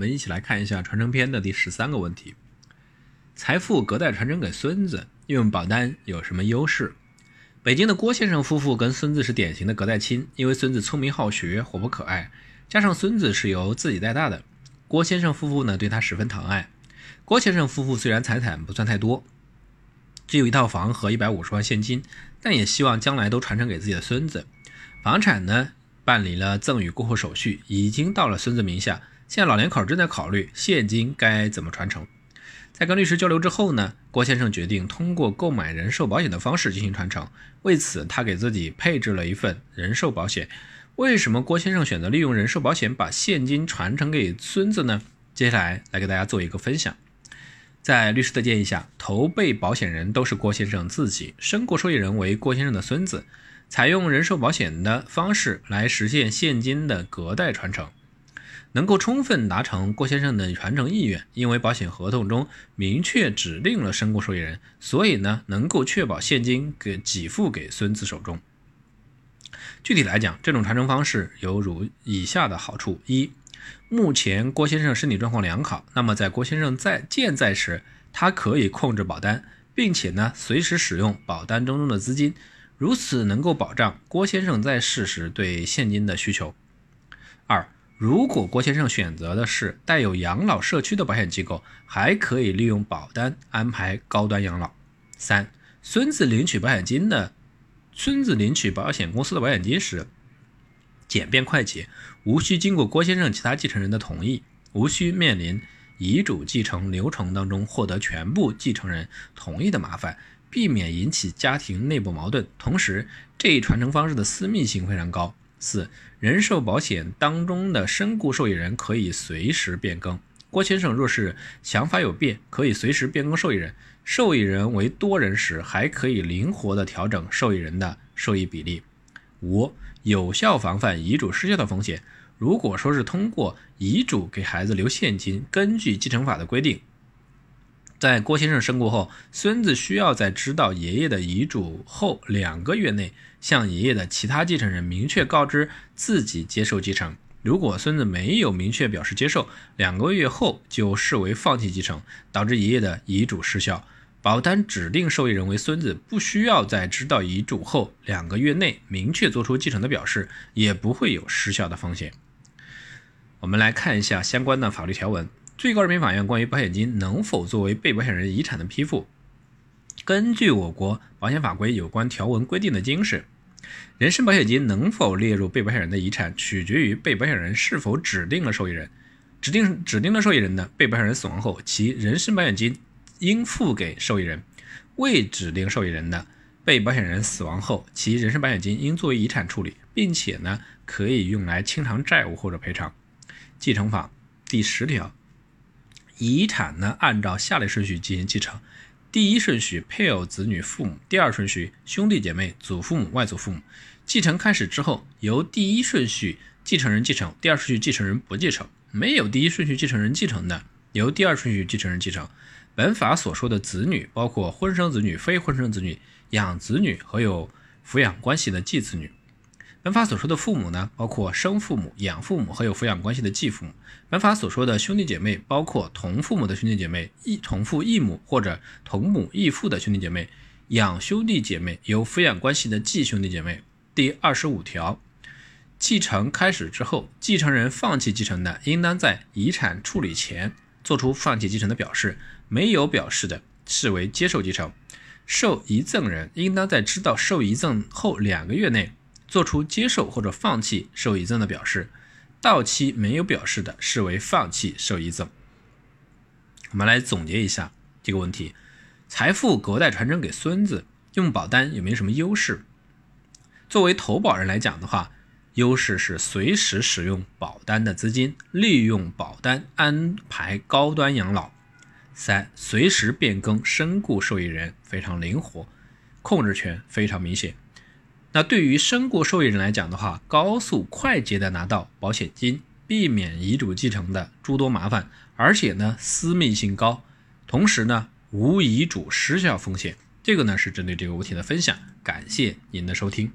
我们一起来看一下传承篇的第十三个问题：财富隔代传承给孙子，用保单有什么优势？北京的郭先生夫妇跟孙子是典型的隔代亲，因为孙子聪明好学、活泼可爱，加上孙子是由自己带大的，郭先生夫妇呢对他十分疼爱。郭先生夫妇虽然财产不算太多，只有一套房和一百五十万现金，但也希望将来都传承给自己的孙子。房产呢办理了赠与过户手续，已经到了孙子名下。现在老两口正在考虑现金该怎么传承。在跟律师交流之后呢，郭先生决定通过购买人寿保险的方式进行传承。为此，他给自己配置了一份人寿保险。为什么郭先生选择利用人寿保险把现金传承给孙子呢？接下来来给大家做一个分享。在律师的建议下，投被保险人都是郭先生自己，身故受益人为郭先生的孙子，采用人寿保险的方式来实现现金的隔代传承。能够充分达成郭先生的传承意愿，因为保险合同中明确指定了身故受益人，所以呢，能够确保现金给给付给孙子手中。具体来讲，这种传承方式有如以下的好处：一、目前郭先生身体状况良好，那么在郭先生在健在时，他可以控制保单，并且呢，随时使用保单当中的资金，如此能够保障郭先生在世时对现金的需求。二、如果郭先生选择的是带有养老社区的保险机构，还可以利用保单安排高端养老。三、孙子领取保险金的，孙子领取保险公司的保险金时，简便快捷，无需经过郭先生其他继承人的同意，无需面临遗嘱继承流程当中获得全部继承人同意的麻烦，避免引起家庭内部矛盾。同时，这一传承方式的私密性非常高。四、人寿保险当中的身故受益人可以随时变更。郭先生若是想法有变，可以随时变更受益人。受益人为多人时，还可以灵活的调整受益人的受益比例。五、有效防范遗嘱失效的风险。如果说是通过遗嘱给孩子留现金，根据继承法的规定。在郭先生身故后，孙子需要在知道爷爷的遗嘱后两个月内，向爷爷的其他继承人明确告知自己接受继承。如果孙子没有明确表示接受，两个月后就视为放弃继承，导致爷爷的遗嘱失效。保单指定受益人为孙子，不需要在知道遗嘱后两个月内明确做出继承的表示，也不会有失效的风险。我们来看一下相关的法律条文。最高人民法院关于保险金能否作为被保险人遗产的批复，根据我国保险法规有关条文规定的精神，人身保险金能否列入被保险人的遗产，取决于被保险人是否指定了受益人。指定指定的受益人呢，被保险人死亡后，其人身保险金应付给受益人；未指定受益人的，被保险人死亡后，其人身保险金应作为遗产处理，并且呢，可以用来清偿债务或者赔偿。继承法第十条。遗产呢，按照下列顺序进行继承：第一顺序配偶、子女、父母；第二顺序兄弟姐妹、祖父母、外祖父母。继承开始之后，由第一顺序继承人继承，第二顺序继承人不继承。没有第一顺序继承人继承的，由第二顺序继承人继承。本法所说的子女，包括婚生子女、非婚生子女、养子女和有抚养关系的继子女。本法所说的父母呢，包括生父母、养父母和有抚养关系的继父母。本法所说的兄弟姐妹，包括同父母的兄弟姐妹、异同父异母或者同母异父的兄弟姐妹、养兄弟姐妹、有抚养关系的继兄弟姐妹。第二十五条，继承开始之后，继承人放弃继承的，应当在遗产处理前做出放弃继承的表示；没有表示的，视为接受继承。受遗赠人应当在知道受遗赠后两个月内。做出接受或者放弃受益赠的表示，到期没有表示的，视为放弃受益赠。我们来总结一下这个问题：财富隔代传承给孙子，用保单有没有什么优势？作为投保人来讲的话，优势是随时使用保单的资金，利用保单安排高端养老。三、随时变更身故受益人，非常灵活，控制权非常明显。那对于身故受益人来讲的话，高速快捷的拿到保险金，避免遗嘱继承的诸多麻烦，而且呢私密性高，同时呢无遗嘱失效风险。这个呢是针对这个问题的分享，感谢您的收听。